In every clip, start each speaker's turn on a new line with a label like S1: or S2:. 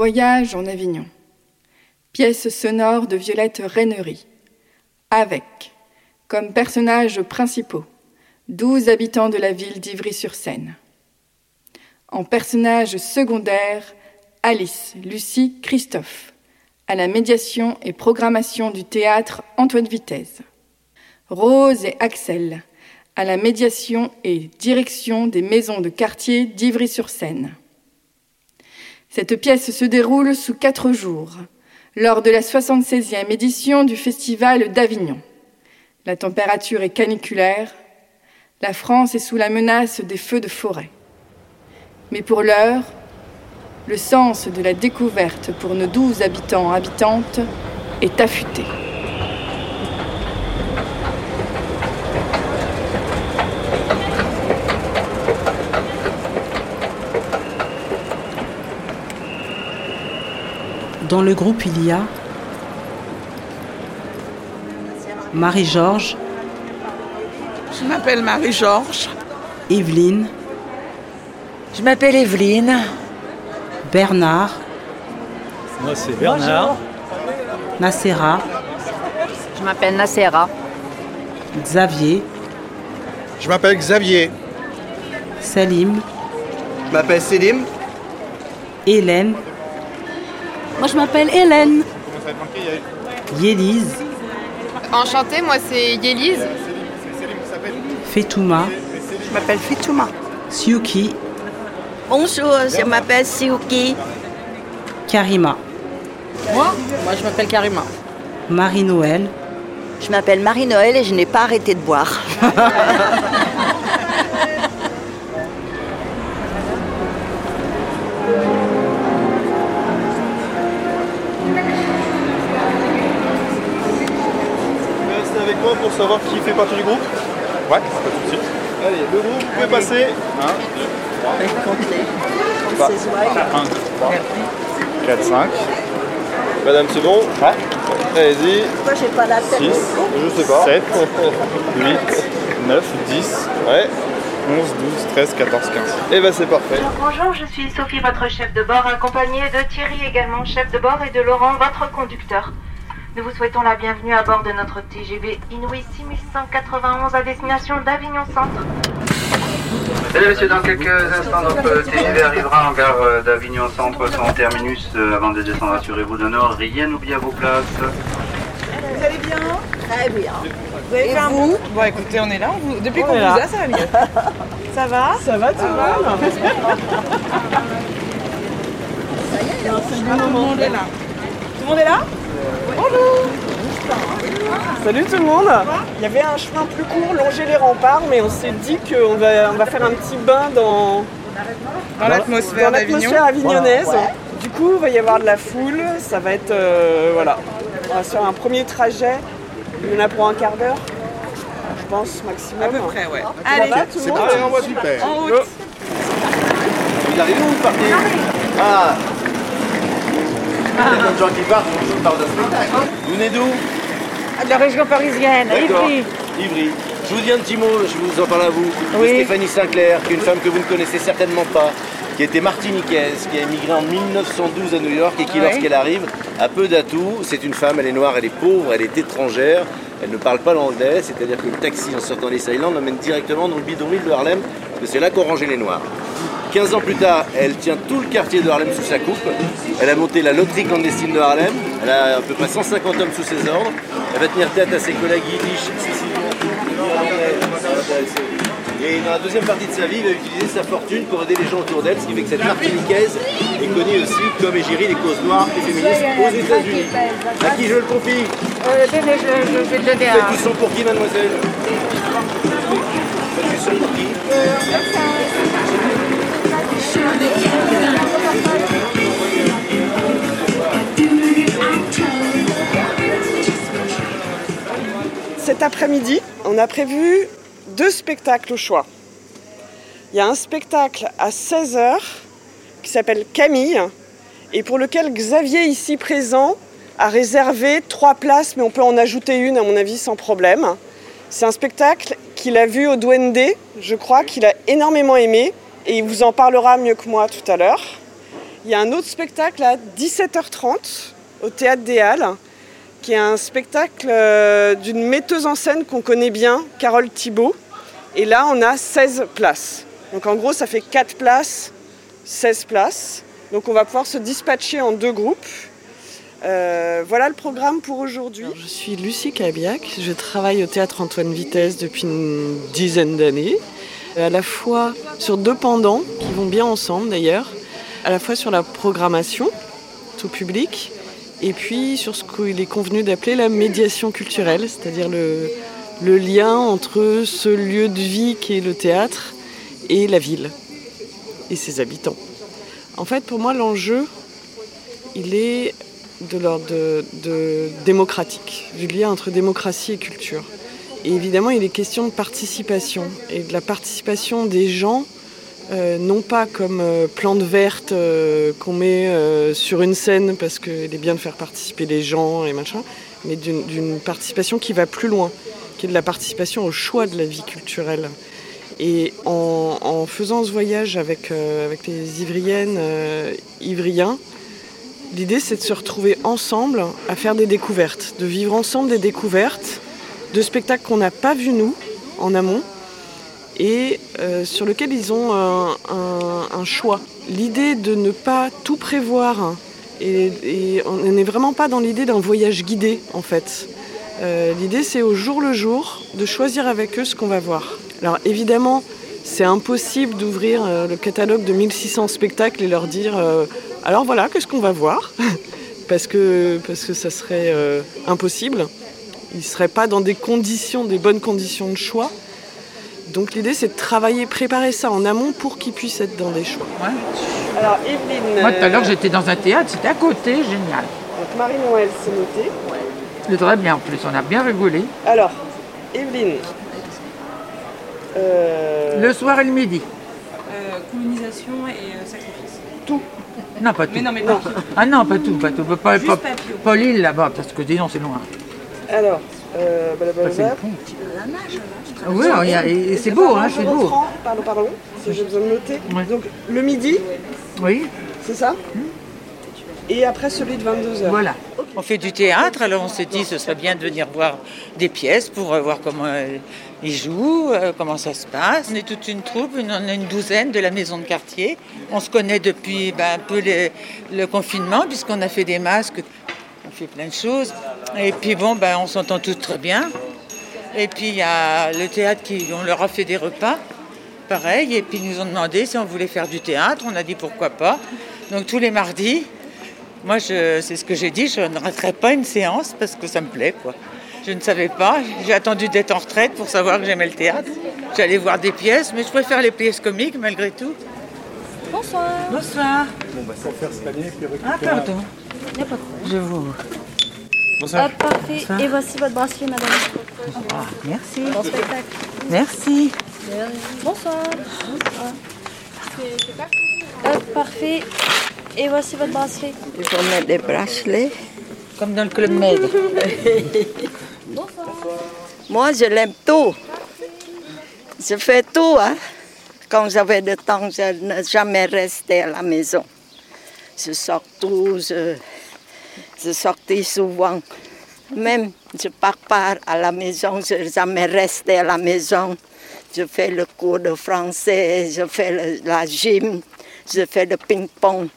S1: Voyage en Avignon. Pièce sonore de Violette Rainerie. Avec, comme personnages principaux, douze habitants de la ville d'Ivry-sur-Seine. En personnages secondaires, Alice, Lucie, Christophe. À la médiation et programmation du théâtre Antoine Vitesse. Rose et Axel. À la médiation et direction des maisons de quartier d'Ivry-sur-Seine. Cette pièce se déroule sous quatre jours, lors de la 76e édition du Festival d'Avignon. La température est caniculaire, la France est sous la menace des feux de forêt. Mais pour l'heure, le sens de la découverte pour nos douze habitants habitantes est affûté.
S2: Dans le groupe, il y a Marie-Georges,
S3: Je m'appelle Marie-Georges.
S2: Evelyne,
S4: Je m'appelle Evelyne.
S2: Bernard,
S5: Moi, c'est Bernard.
S2: Nacera,
S6: Je m'appelle Nacera.
S2: Xavier,
S7: Je m'appelle Xavier.
S2: Salim,
S7: Je m'appelle Selim.
S2: Hélène,
S6: Moi, je m'appelle Hélène.
S2: Yélise,
S8: Enchantée, moi c'est Yélise.
S2: Fetouma,
S3: Je m'appelle Fitouma.
S2: Siuki,
S4: Bonjour, je m'appelle Siouki.
S2: Karima,
S6: Moi? Moi, je m'appelle Karima.
S2: Marie-Noël,
S4: Je m'appelle Marie-Noël et je n'ai pas arrêté de boire.
S7: Pour savoir qui fait partie du groupe. Ouais, pas de soucis. Allez, le groupe, vous pouvez passer. 1, 4, 5. Madame, c'est bon Ouais. Allez-y.
S4: Moi, j'ai pas la
S7: 6, je sais pas. 7, 8, 9, 10. Ouais. 11, 12, 13, 14, 15. Et ben c'est parfait.
S9: Bonjour, je suis Sophie, votre chef de bord, accompagnée de Thierry également, chef de bord, et de Laurent, votre conducteur. Nous vous souhaitons la bienvenue à bord de notre TGV Inouï 6191 à destination d'Avignon Centre.
S10: Mesdames et messieurs, dans quelques instants, notre TGV arrivera en gare euh, d'Avignon Centre, son terminus. Euh, Avant de descendre, assurez-vous de ne rien oublier à vos places.
S3: Vous allez bien?
S4: Très bien.
S3: Vous avez fait un bon Bon, écoutez, on est là. on vous- Depuis qu'on vous a, ça va mieux. Ça va? Ça va tout le monde? Tout le monde est là. Tout le monde est là? Bonjour Salut tout le monde Il y avait un chemin plus court, longer les remparts, mais on s'est dit qu'on va, on va faire un petit bain dans,
S11: Dans l'atmosphère
S3: dans l'atmosphère avignonnaise. Du coup, il va y avoir de la foule, ça va être... euh, voilà. On va faire un premier trajet. Il y en a pour un quart d'heure, je pense, maximum. À peu près, ouais.
S7: Allez,
S3: va, tout le
S7: c'est
S3: monde
S7: parti, on va super.
S3: En route
S7: Vous arrivez ou vous partez Ah Il y a d'autres gens qui partent, on parle de spectacle. Vous venez d'où
S6: De la région parisienne. Ivry.
S7: Ivry. Je vous dis un petit mot, je vous en parle à vous.
S6: Oui.
S7: Stéphanie Sinclair, qui est une femme que vous ne connaissez certainement pas, qui était martiniquaise, qui a émigré en 1912 à New York et qui,
S6: Oui.
S7: lorsqu'elle arrive, a peu d'atouts. C'est une femme, elle est noire, elle est pauvre, elle est étrangère, elle ne parle pas l'anglais, c'est-à-dire que le taxi en sortant des Island l'emmène directement dans le bidonville de Harlem, parce que c'est là qu'ont rangé les noirs. 15 ans plus tard, elle tient tout le quartier de Harlem sous sa coupe. Elle a monté la loterie clandestine de Harlem. Elle a à peu près 150 hommes sous ses ordres. Elle va tenir tête à ses collègues yiddish. Et dans la deuxième partie de sa vie, elle va utiliser sa fortune pour aider les gens autour d'elle, ce qui fait que cette Martiniquaise est connue aussi comme égérie des causes noires et féministes aux États-Unis. À qui je le confie?
S6: Euh, tenez, je, je vais le donner
S7: Faites du son pour qui, mademoiselle? Faites du son pour qui?
S3: Après-midi, on a prévu deux spectacles au choix. Il y a un spectacle à 16h qui s'appelle Camille et pour lequel Xavier, ici présent, a réservé trois places, mais on peut en ajouter une, à mon avis, sans problème. C'est un spectacle qu'il a vu au Duende, je crois, qu'il a énormément aimé et il vous en parlera mieux que moi tout à l'heure.
S12: Il y a un autre spectacle à 17h30 au Théâtre des Halles, qui est un spectacle euh, d'une metteuse en scène qu'on connaît bien, Carole Thibault. Et là, on a 16 places. Donc en gros, ça fait 4 places, 16 places. Donc on va pouvoir se dispatcher en deux groupes. Euh, voilà le programme pour aujourd'hui.
S3: Je suis Lucie Cabiac, je travaille au théâtre Antoine Vitesse depuis une dizaine d'années, à la fois sur deux pendants qui vont bien ensemble d'ailleurs, à la fois sur la programmation, tout public, et puis sur ce qu'il est convenu d'appeler la médiation culturelle, c'est-à-dire le, lien entre ce lieu de vie qui est le théâtre et la ville et ses habitants. En fait, pour moi, l'enjeu, il est de l'ordre de, démocratique, du lien entre démocratie et culture. Et évidemment, il est question de participation et de la participation des gens, euh, non pas comme euh, plante verte euh, qu'on met sur une scène parce qu'il est bien de faire participer les gens et machin, mais d'une participation qui va plus loin, qui est de la participation au choix de la vie culturelle. Et en, faisant ce voyage avec, avec les Ivriennes, Ivriens, L'idée, c'est de se retrouver ensemble à faire des découvertes, de vivre ensemble des découvertes de spectacles qu'on n'a pas vus nous en amont et euh, sur lesquels ils ont un, choix. L'idée de ne pas tout prévoir et, on n'est vraiment pas dans l'idée d'un voyage guidé en fait. Euh, l'idée, c'est au jour le jour de choisir avec eux ce qu'on va voir. Alors évidemment, c'est impossible d'ouvrir euh, le catalogue de 1600 spectacles et leur dire alors voilà, qu'est-ce qu'on va voir? Parce que, parce que ça serait euh, impossible. Ils ne seraient pas dans des conditions, des bonnes conditions de choix. Donc l'idée c'est de travailler, préparer ça en amont pour qu'ils puissent être dans des choix.
S12: Alors Evelyne.
S13: Moi tout à l'heure j'étais dans un théâtre, c'était à côté, génial.
S12: Donc Marie-Noël c'est noté.
S13: Le très bien en plus, on a bien rigolé.
S12: Alors, Evelyne.
S13: Euh, le soir et le midi.
S14: Euh, colonisation et sacrifice.
S12: Tout.
S13: Non, pas tout.
S14: Mais non, mais pas
S13: Ah non, pas tout, pas tout. Pas, pas, pas l'île là-bas, parce que disons c'est loin.
S12: Alors, euh,
S13: c'est le pont. Oui, c'est beau, hein, c'est beau.
S12: Pardon, pardon, j'ai besoin de noter. Donc, le midi
S13: Oui.
S12: C'est ça Et après celui de 22h.
S13: Voilà.
S15: On fait du théâtre, alors on s'est dit ce serait bien de venir voir des pièces pour euh, voir comment euh, ils jouent, euh, comment ça se passe. On est toute une troupe, on est une douzaine de la maison de quartier. On se connaît depuis ben, un peu le confinement, puisqu'on a fait des masques, on fait plein de choses. Et puis bon, ben, on s'entend tous très bien. Et puis il y a le théâtre qui, on leur a fait des repas, pareil. Et puis ils nous ont demandé si on voulait faire du théâtre. On a dit pourquoi pas. Donc tous les mardis, moi, c'est ce que j'ai dit, je ne raterai pas une séance parce que ça me plaît, quoi. Je ne savais pas, j'ai attendu d'être en retraite pour savoir que j'aimais le théâtre. J'allais voir des pièces, mais je préfère les pièces comiques malgré tout.
S14: Bonsoir.
S13: Bonsoir.
S9: Bon, bah, faire scanner puis
S13: Ah, pardon.
S14: Il a pas de
S13: Je vous.
S9: Bonsoir.
S14: Hop, parfait. Et voici votre bracelet, madame.
S13: Ah, merci.
S14: Bon spectacle.
S13: Merci.
S14: Bonsoir. Bonsoir. Hop, parfait. Et voici votre bracelet.
S16: Il faut mettre des bracelets.
S15: Comme dans le club Med.
S14: Bonsoir.
S16: Moi, je l'aime tout. Je fais tout. Hein. Quand j'avais le temps, je ne jamais resté à la maison. Je sors tout, je, je sortais souvent. Même je pars pas à la maison, je n'ai jamais resté à la maison. Je fais le cours de français, je fais la gym, je fais le ping-pong.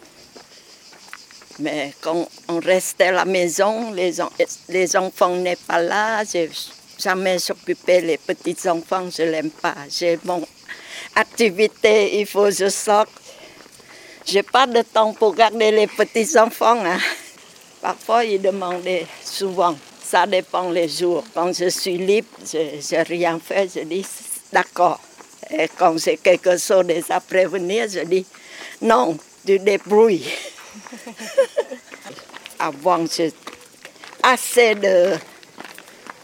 S16: Mais quand on restait à la maison, les, enfants n'est pas là, j'ai jamais s'occuper les petits enfants, je l'aime pas. J'ai mon activité, il faut que je sorte. J'ai pas de temps pour garder les petits enfants. Hein. Parfois, ils demandaient souvent. Ça dépend les jours. Quand je suis libre, je n'ai rien fait, je dis d'accord. Et quand j'ai quelque chose à prévenir, je dis non, tu débrouilles. Avant, j'ai assez de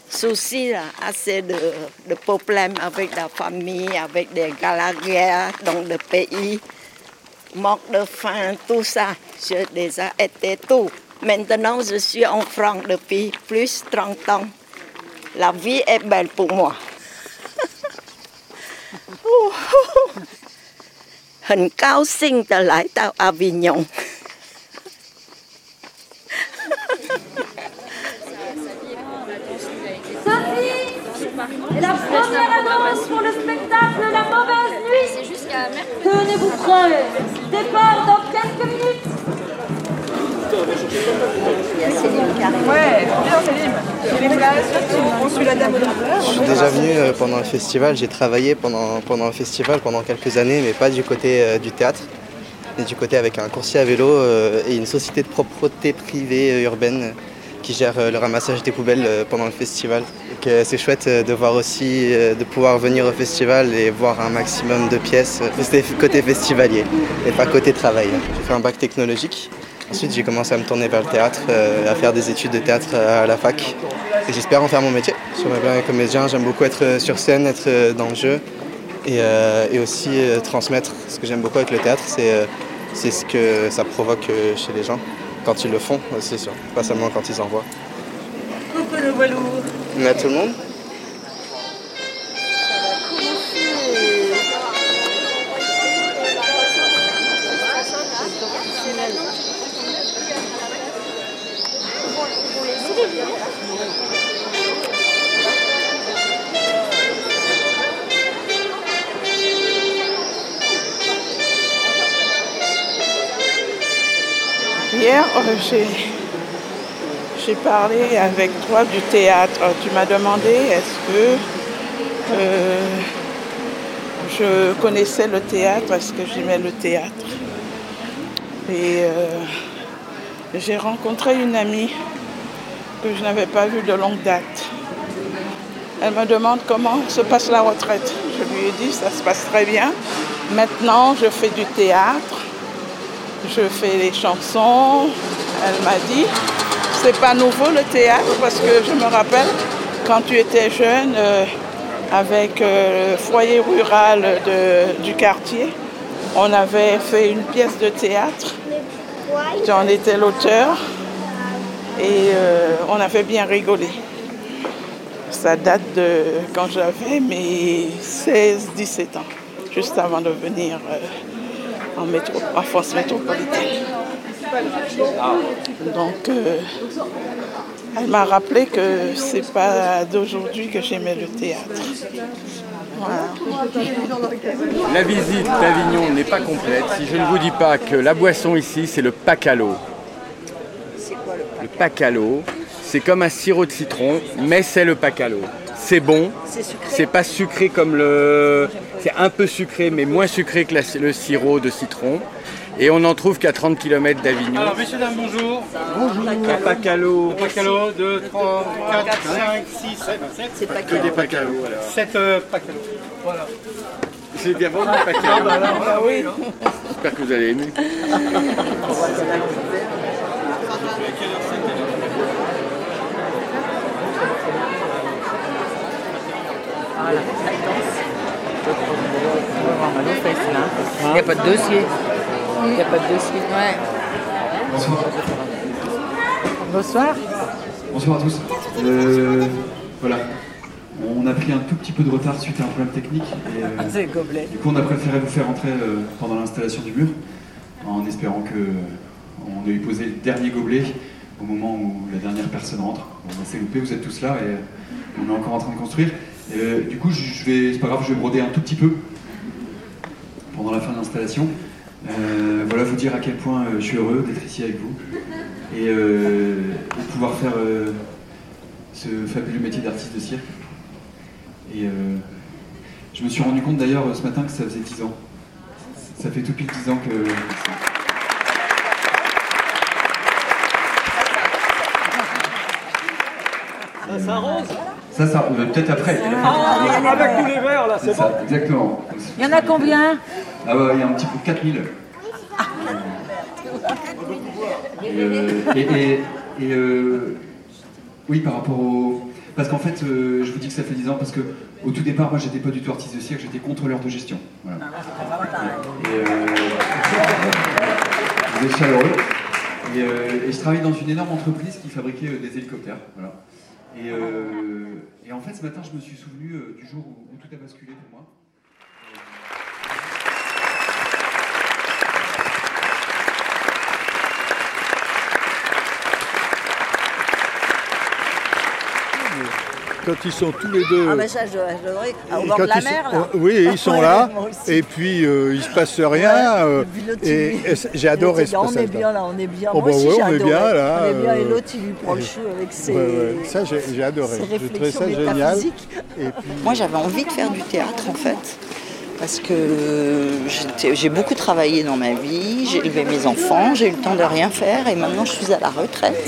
S16: soucis, assez de, problèmes avec la famille, avec des galères dans le pays, manque de faim, tout ça. J'ai déjà été tout. Maintenant, je suis en France depuis plus de 30 ans. La vie est belle pour moi. Hình cao xinh ta lại tao Avignon.
S14: Et la première annonce pour le
S6: spectacle La Mauvaise Nuit Tenez-vous prêts Départ dans Ouais, Céline.
S17: Je suis déjà venu euh, pendant un festival, j'ai travaillé pendant, pendant un festival pendant quelques années, mais pas du côté euh, du théâtre, mais du côté avec un coursier à vélo euh, et une société de propreté privée euh, urbaine qui gère euh, le ramassage des poubelles euh, pendant le festival. C'est chouette euh, de voir aussi, euh, de pouvoir venir au festival et voir un maximum de pièces. C'était côté festivalier et pas côté travail. J'ai fait un bac technologique. Ensuite, j'ai commencé à me tourner vers le théâtre, euh, à faire des études de théâtre à la fac. Et j'espère en faire mon métier. J'aimerais bien être comédien, j'aime beaucoup être euh, sur scène, être euh, dans le jeu et, et aussi transmettre. Ce que j'aime beaucoup avec le théâtre, c'est c'est ce que ça provoque chez les gens quand ils le font, c'est sûr, pas seulement quand ils en voient.
S6: Coucou le voilou.
S17: Mais à tout le monde
S18: Hier, euh, j'ai, parlé avec toi du théâtre. Tu m'as demandé est-ce que euh, je connaissais le théâtre, est-ce que j'aimais le théâtre? Et euh, j'ai rencontré une amie que je n'avais pas vue de longue date. Elle me demande comment se passe la retraite. Je lui ai dit ça se passe très bien. Maintenant, je fais du théâtre je fais les chansons. Elle m'a dit, c'est pas nouveau le théâtre parce que je me rappelle quand tu étais jeune euh, avec euh, le foyer rural de- du quartier, on avait fait une pièce de théâtre. Tu en étais l'auteur et euh, on avait bien rigolé. Ça date de quand j'avais mes 16-17 ans, juste avant de venir en, métro, en France métropolitaine. Donc, euh, elle m'a rappelé que c'est pas d'aujourd'hui que j'aimais le théâtre. Voilà.
S9: La visite d'Avignon n'est pas complète si je ne vous dis pas que la boisson ici, c'est le pacalo. Le pacalo, c'est comme un sirop de citron, mais c'est le pacalo. C'est bon,
S19: C'est
S9: pas sucré comme le. C'est un peu sucré, mais moins sucré que la- le sirop de citron. Et on n'en trouve qu'à 30 km d'Avignon.
S20: Alors, messieurs, dames, bonjour.
S9: Bonjour. Un pacalo.
S20: Un pacalo, 2, 3, 4, 5, 6, 7. C'est
S9: Que des pacalos, alors.
S20: 7 pacalos. Voilà.
S9: C'est bien bon, le
S20: Ah,
S9: pacalo.
S20: bah, alors, bah oui.
S9: J'espère que vous allez aimer.
S19: Il n'y a pas de dossier. Il n'y a pas de dossier.
S21: Bonsoir. Bonsoir à tous. Euh, voilà. On a pris un tout petit peu de retard suite à un problème technique. Et, euh,
S19: Ah, c'est le gobelet.
S21: Du coup, on a préféré vous faire entrer euh, pendant l'installation du mur, en espérant que on ait posé le dernier gobelet au moment où la dernière personne rentre. Bon, bah, c'est loupé, vous êtes tous là et on est encore en train de construire. Euh, du coup, je vais, c'est pas grave, je vais broder un tout petit peu pendant la fin de l'installation. Euh, voilà, vous dire à quel point euh, je suis heureux d'être ici avec vous et de pouvoir faire ce fabuleux métier d'artiste de cirque. Et je me suis rendu compte d'ailleurs ce matin que ça faisait 10 ans. Ça fait tout pile 10 ans que.
S20: Ça rose
S21: Ça, ça, euh, peut-être après.
S20: Ah, avec tous les verres, là, c'est
S21: ça,
S20: bon.
S21: exactement.
S19: Il y en a combien
S21: Ah ouais, il y a un petit peu 4000. Et, euh, et, et- et, euh, oui, par rapport au. Parce qu'en fait, euh, je vous dis que ça fait 10 ans parce que au tout départ, moi, j'étais pas du tout artiste de cirque, j'étais contrôleur de gestion. Voilà. Et, euh, vous êtes chaleureux. Et, euh, et je travaille dans une énorme entreprise qui fabriquait euh, des hélicoptères. Voilà. Et, euh, et en fait, ce matin, je me suis souvenu euh, du jour où tout a basculé pour moi.
S22: Quand ils sont tous les deux.
S4: Ah, ben ça, j'adorais. Au bord
S22: quand
S4: de la
S22: ils sont-
S4: mer, là.
S22: Oui, ils sont là. Et puis, euh, il se passe rien. euh, et et j'ai adoré ce
S4: On est bien là, on est bien.
S22: Oh,
S4: Moi
S22: bah
S4: aussi,
S22: ouais,
S4: j'ai
S22: on est
S4: adoré.
S22: bien là.
S4: On est bien, et
S22: euh,
S4: l'autre, il lui prend le cheveu avec ses.
S22: ouais, ouais. Ça, j'ai j'ai adoré. J'ai trouvé
S4: réflexions
S22: ça génial.
S4: métaphysiques.
S22: Et puis,
S4: Moi, j'avais envie de faire du théâtre, en fait. Parce que j'ai beaucoup travaillé dans ma vie, j'ai élevé mes enfants, j'ai eu le temps de rien faire et maintenant je suis à la retraite.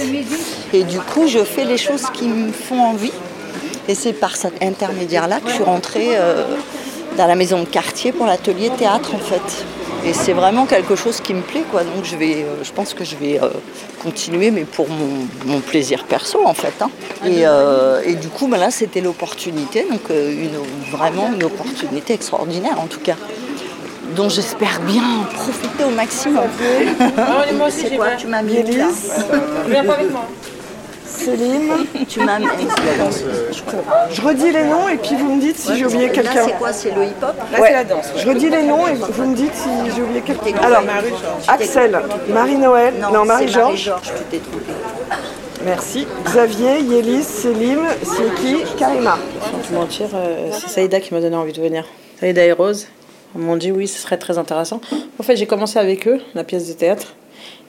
S4: Et du coup, je fais les choses qui me font envie. Et c'est par cet intermédiaire-là que je suis rentrée euh, dans la maison de quartier pour l'atelier théâtre, en fait. Et c'est vraiment quelque chose qui me plaît, quoi. Donc je, vais, euh, je pense que je vais euh, continuer, mais pour mon, mon plaisir perso, en fait. hein. Et, euh, et du coup, ben là, c'était l'opportunité, donc une, vraiment une opportunité extraordinaire, en tout cas. dont j'espère bien profiter au maximum.
S6: Oh, moi aussi,
S4: quoi. Tu m'as mis là?
S6: Viens pas avec moi.
S4: Céline, tu m'amènes.
S12: Je redis les noms et puis vous me dites si j'ai oublié
S4: Là,
S12: quelqu'un.
S4: c'est quoi? C'est le hip-hop?
S12: Là, c'est la danse. Je redis les noms et vous me dites si j'ai oublié quelqu'un. Alors, Axel, Marie-Noël, non, Marie-Georges.
S4: Marie-Georges, tu t'es trompée.
S12: Merci. Xavier, Yélis, Célim, c'est qui? Karima.
S23: Sans te mentir, euh, c'est Saïda qui m'a donné envie de venir. Saïda et Rose m'ont dit oui, ce serait très intéressant. En fait, j'ai commencé avec eux, la pièce de théâtre.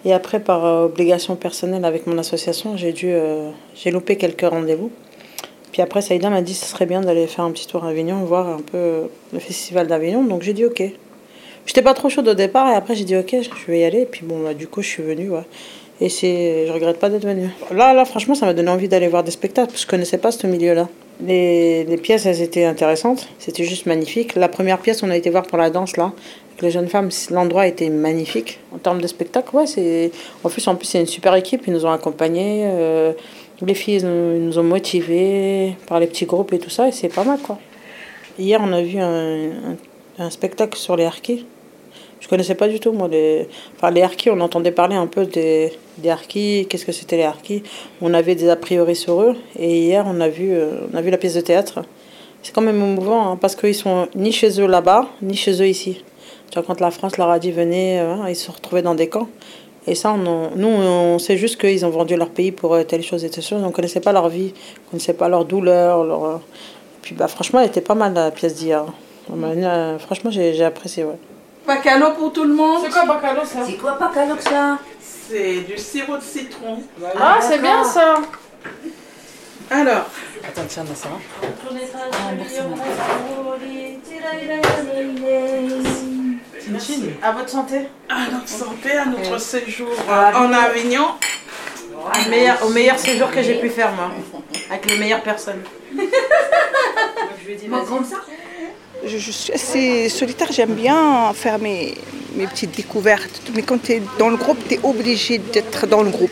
S23: Et après, par euh, obligation personnelle avec mon association, j'ai dû, euh, j'ai loupé quelques rendez-vous. Puis après, Saïda m'a dit ce serait bien d'aller faire un petit tour à Avignon, voir un peu euh, le festival d'Avignon. Donc j'ai dit ok. J'étais pas trop chaude au départ et après j'ai dit ok, je vais y aller. Et puis bon, bah, du coup, je suis venue. Et c'est, je regrette pas d'être venue. Là, là, franchement, ça m'a donné envie d'aller voir des spectacles parce que je connaissais pas ce milieu-là. Les, pièces, elles étaient intéressantes. C'était juste magnifique. La première pièce, on a été voir pour la danse là, les jeunes femmes. L'endroit était magnifique en termes de spectacle. Ouais, c'est. En plus, en plus, c'est une super équipe. Ils nous ont accompagnés. euh, les filles, nous, ont motivés par les petits groupes et tout ça. Et c'est pas mal quoi. Hier, on a vu un, spectacle sur les harkis. Je connaissais pas du tout, moi, les, enfin, les harkis. On entendait parler un peu des, des qu'est-ce que c'était les harkis. On avait des a priori sur eux. Et hier, on a vu, euh, on a vu la pièce de théâtre. C'est quand même émouvant, hein, parce qu'ils sont ni chez eux là-bas, ni chez eux ici. Tu vois, quand la France leur a dit venez, euh, ils se retrouvaient dans des camps. Et ça, on en- nous, on sait juste qu'ils ont vendu leur pays pour euh, telle chose et telle chose. On ne connaissait pas leur vie, on ne connaissait pas leur douleur. Leur... euh. Puis bah, franchement, elle était pas mal la pièce d'hier. Euh, Franchement, j'ai j'ai apprécié, ouais.
S18: Bacalo pour tout le monde.
S6: C'est quoi bacalo ça
S18: C'est quoi bacalo ça C'est du sirop de citron.
S6: Ah, c'est bien ça.
S18: Alors.
S23: Attends, tiens, ça va
S18: À votre santé. À notre santé, à notre séjour
S23: À
S18: en
S23: Avignon. Au meilleur, au meilleur séjour que j'ai pu faire, moi. Avec les meilleures personnes.
S18: comme ça
S11: Je, je suis assez solitaire, j'aime bien faire mes, mes petites découvertes. Mais quand tu es dans le groupe, tu es obligé d'être dans le groupe.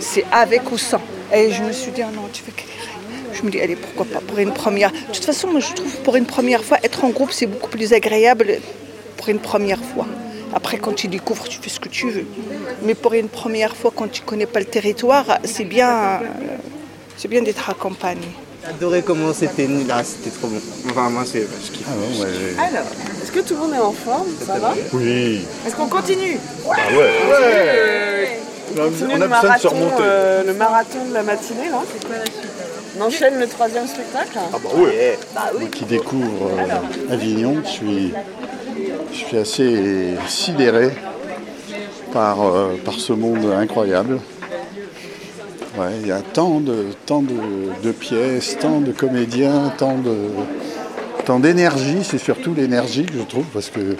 S11: C'est avec ou sans. Et je me suis dit, ah non, tu veux galérer. Je me dis, allez, pourquoi pas, pour une première. De toute façon, moi, je trouve pour une première fois, être en groupe, c'est beaucoup plus agréable pour une première fois. Après, quand tu découvres, tu fais ce que tu veux. Mais pour une première fois, quand tu connais pas le territoire, c'est bien, euh, c'est bien d'être accompagné.
S17: J'ai adoré comment c'était là, c'était trop bon. Enfin, moi, c'est. Je kiffe.
S12: Alors, est-ce que tout le monde est en forme? Ça va?
S22: Oui.
S12: Est-ce qu'on continue?
S22: Ah ouais. Ouais. On
S12: continue
S22: on a
S12: le marathon,
S22: remonter.
S12: euh, le marathon de la matinée, là. C'est quoi la suite? On enchaîne le troisième spectacle
S22: Ah bah ouais. Moi qui découvre euh, Avignon, je suis, je suis assez sidéré par, euh, par ce monde incroyable. Il y a tant de, tant de, pièces, tant de comédiens, tant tant d'énergie, c'est surtout l'énergie que je trouve, parce que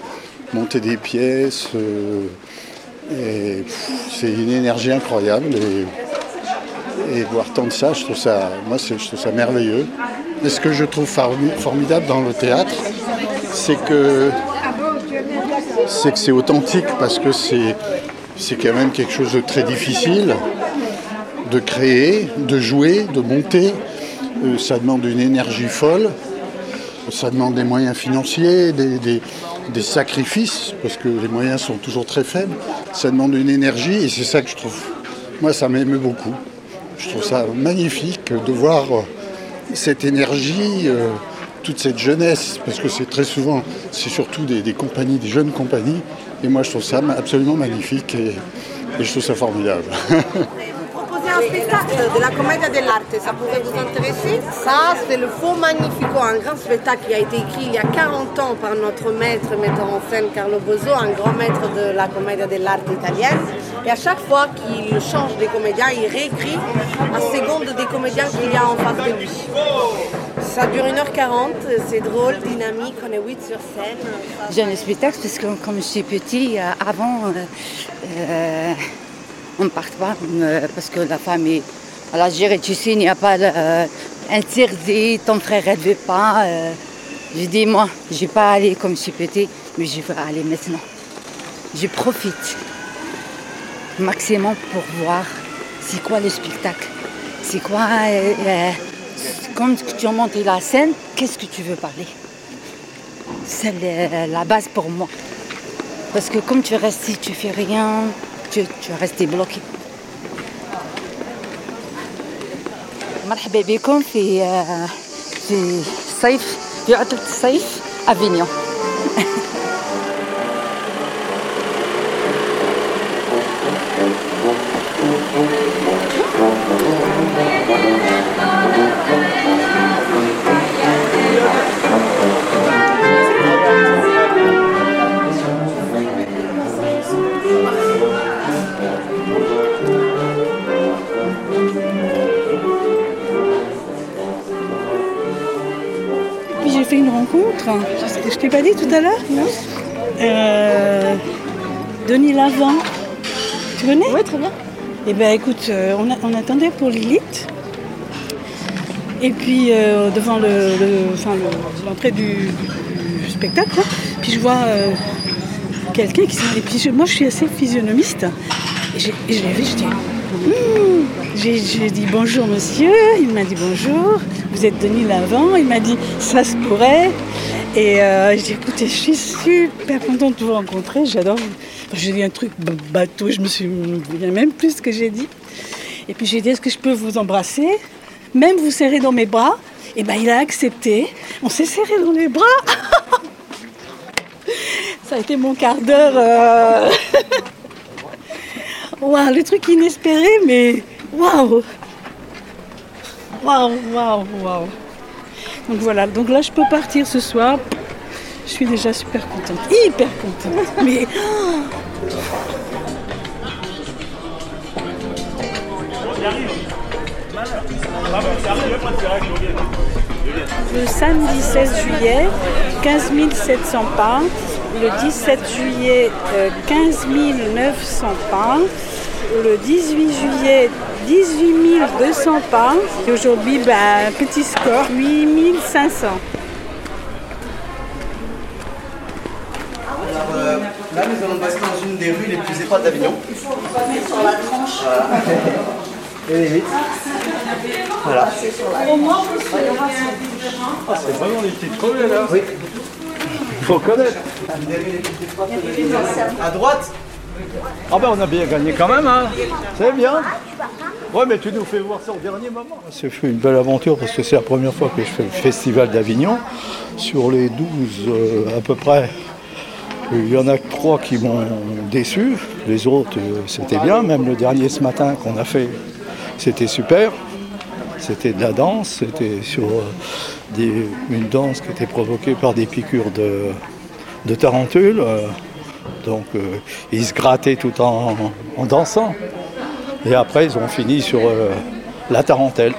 S22: monter des pièces, euh, c'est une énergie incroyable. Et, et voir tant de ça, je trouve ça, moi, je trouve ça merveilleux. Et ce que je trouve formi- formidable dans le théâtre, c'est que c'est que c'est authentique parce que c'est quand même quelque chose de très difficile de créer, de jouer, de monter. Euh, ça demande une énergie folle. Ça demande des moyens financiers, des, sacrifices, parce que les moyens sont toujours très faibles. Ça demande une énergie et c'est ça que je trouve. Moi, ça m'émeut beaucoup. Je trouve ça magnifique de voir cette énergie, euh, toute cette jeunesse, parce que c'est très souvent, c'est surtout des, compagnies, des jeunes compagnies. Et moi, je trouve ça absolument magnifique et je trouve ça formidable.
S18: Un
S24: spectacle de la Commedia dell'arte, ça pourrait vous intéresser Ça, c'est le Faux Magnifico, un grand spectacle qui a été écrit il y a 40 ans par notre maître, metteur en scène Carlo Bozo, un grand maître de la Commedia dell'arte italienne. Et à chaque fois qu'il change des comédiens, il réécrit un seconde des comédiens qu'il y a en face de lui. Ça dure 1h40, c'est drôle, dynamique, on est 8 sur scène.
S25: J'aime le spectacle parce que comme je suis petit, euh, avant, euh, euh, on ne part pas euh, parce que la femme est à l'Algérie, tu sais, il n'y a pas euh, interdit, ton frère ne veut pas. euh. J'ai dit, moi, je ne vais pas aller comme je suis petit, mais je vais aller maintenant. Je profite maximum pour voir c'est quoi le spectacle. C'est quoi, euh, euh, quand tu montes la scène, qu'est-ce que tu veux parler? C'est la base pour moi. Parce que comme tu restes ici, tu fais rien, tu, tu vas rester bloqué. مرحبا بكم في آه، في صيف في عطلة الصيف افينيون
S2: je, je t'ai pas dit tout à l'heure, non Euh, Denis Lavant. Tu connais Oui, très bien. Eh bien écoute, euh, on, a- on attendait pour Lilith. Et puis euh, devant le, le- enfin, le- l'entrée du, du spectacle, puis je vois euh, quelqu'un qui s'est- Et puis je- moi je suis assez physionomiste. Et, je l'ai vu, je dis. J'ai j'ai dit bonjour monsieur, il m'a dit bonjour, vous êtes Denis Lavant, il m'a dit ça se pourrait. Et euh, j'ai dit écoutez, je suis super contente de vous rencontrer, j'adore. J'ai dit un truc bateau, je me souviens même plus ce que j'ai dit. Et puis j'ai dit est-ce que je peux vous embrasser, même vous serrer dans mes bras? Et ben il a accepté, on s'est serré dans les bras. Ça a été mon quart d'heure. euh, Waouh, le truc inespéré, mais waouh Waouh, waouh, waouh Donc voilà, donc là je peux partir ce soir. Je suis déjà super contente, hyper contente. Mais le samedi 16 juillet, 15 700 pas. Le 17 juillet, euh, 15 900 pas. Le 18 juillet, 18 200 pas. Et aujourd'hui, ben, petit score, 8 500.
S17: Alors, euh, là, nous allons passer dans une des rues les plus étroites d'Avignon.
S24: sur la tranche.
S17: Voilà. Et vite. Voilà.
S24: Au moins,
S20: Ah, c'est vraiment des petites crevées là
S17: Oui.
S20: Faut connaître.
S17: À droite
S20: Ah ben on a bien gagné quand même, hein C'est bien. Ouais, mais tu nous fais voir ça au dernier moment. C'est une belle aventure parce que c'est la première fois que je fais le festival d'Avignon. Sur les 12 euh, à peu près, il y en a que trois qui m'ont déçu. Les autres, euh, c'était bien. Même le dernier ce matin qu'on a fait, c'était super. C'était de la danse, c'était sur euh, une danse qui était provoquée par des piqûres de, de tarentules. donc ils se grattaient tout en dansant. Et après, ils ont fini sur euh, la tarentelle,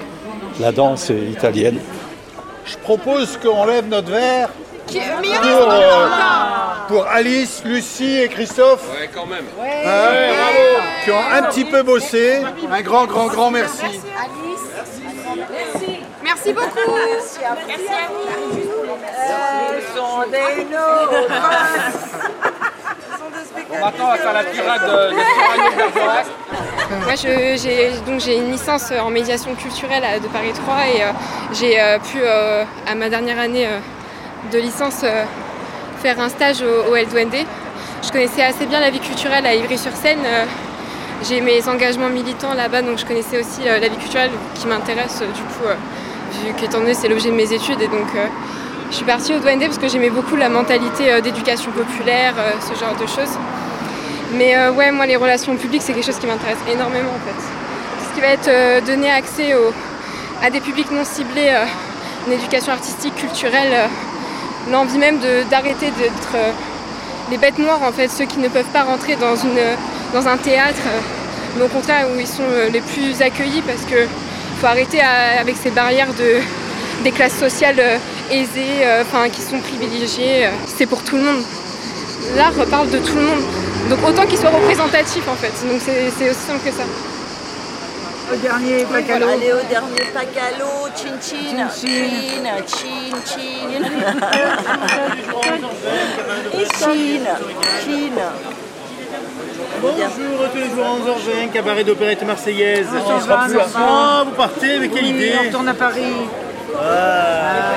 S20: la danse italienne. Je propose qu'on lève notre verre pour, euh, pour Alice, Lucie et Christophe.
S26: Ouais, quand même.
S20: Ah ouais, bravo. Qui ont un petit peu bossé. Un grand, grand, grand merci.
S24: Merci beaucoup. Merci à vous. Ce sont des nôtres.
S26: Bon, maintenant, on va faire la tirade de, de Cyrano de Bergerac.
S27: Moi, j'ai donc j'ai une licence en médiation culturelle de Paris 3 et euh, j'ai euh, pu, euh, à ma dernière année euh, de licence, euh, faire un stage au, au L2ND. Je connaissais assez bien la vie culturelle à Ivry-sur-Seine. euh, j'ai mes engagements militants là-bas, donc je connaissais aussi euh, la vie culturelle qui m'intéresse euh, du coup, euh, vu qu'étant donné c'est l'objet de mes études. Et donc, euh, je suis partie au 2ND parce que j'aimais beaucoup la mentalité euh, d'éducation populaire, euh, ce genre de choses. Mais euh, ouais, moi, les relations publiques, c'est quelque chose qui m'intéresse énormément en fait. ce qui va être euh, donné accès à des publics non ciblés, euh, une éducation artistique, culturelle, l'envie même d'arrêter d'être les bêtes noires en fait, ceux qui ne peuvent pas rentrer dans, une, dans un théâtre, mais au contraire où ils sont les plus accueillis parce que faut arrêter avec ces barrières de, des classes sociales aisées, enfin qui sont privilégiées. C'est pour tout le monde. L'art parle de tout le monde. Donc autant qu'il soit représentatif en fait. Donc c'est aussi simple que ça.
S6: Au dernier Pacalo.
S16: Allez au dernier Pacalo, chin chin, chin, chin, chin. Et chin, chin.
S15: Bonjour, tous les jours 11h20, cabaret d'opérette marseillaise.
S6: On va, on s'en va.
S15: Ah, vous partez, mais quelle
S6: Oui,
S15: idée
S6: on retourne à Paris.
S15: Ah.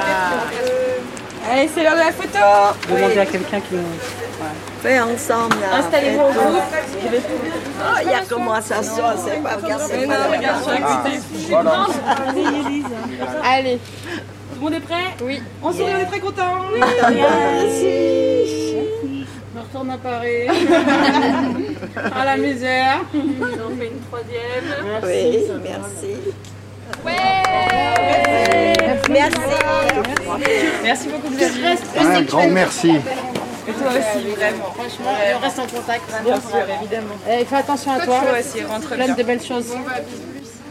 S6: Allez, c'est l'heure de la photo.
S16: Demandez
S6: à quelqu'un qui nous.
S16: Fait ensemble.
S6: Installez-vous
S16: euh,
S6: groupe.
S16: Oh, il y a comment ça sort, c'est pas pas
S6: regarde sur
S16: caméra.
S6: la petite.
S27: Allez.
S6: Tout le monde est prêt?
S27: Oui.
S6: On sourit, on est très contents. Oui.
S16: Merci.
S6: On retourne à Paris. à la misère. On fait une troisième.
S16: Oui, merci.
S6: Merci. Merci beaucoup. Vous reste
S12: Un grand merci.
S6: Et toi aussi, vraiment. Franchement, et on reste en contact. Bien sûr, évidemment. Et fais attention à toi.
S3: Toi aussi, rentre
S6: Plein
S3: bien.
S6: de belles choses.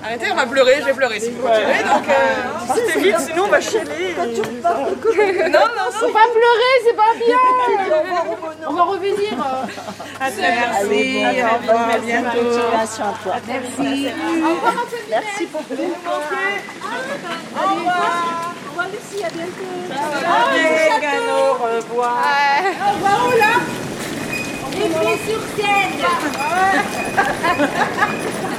S3: Arrêtez, on va pleurer, je vais pleurer si vous continuez. Donc, euh, c'était vite, sinon on va chialer. Non, non, non.
S6: Faut pas pleurer, c'est pas bien. On va revenir.
S3: À très.
S16: Allez, au revoir, à bientôt.
S6: Continuation
S16: à toi.
S6: Merci.
S16: Au revoir, Merci pour tout.
S6: Au revoir. Au revoir Lucie, à bientôt.
S3: Allez, Gano, au revoir.
S6: Au revoir Ola. Et puis sur scène.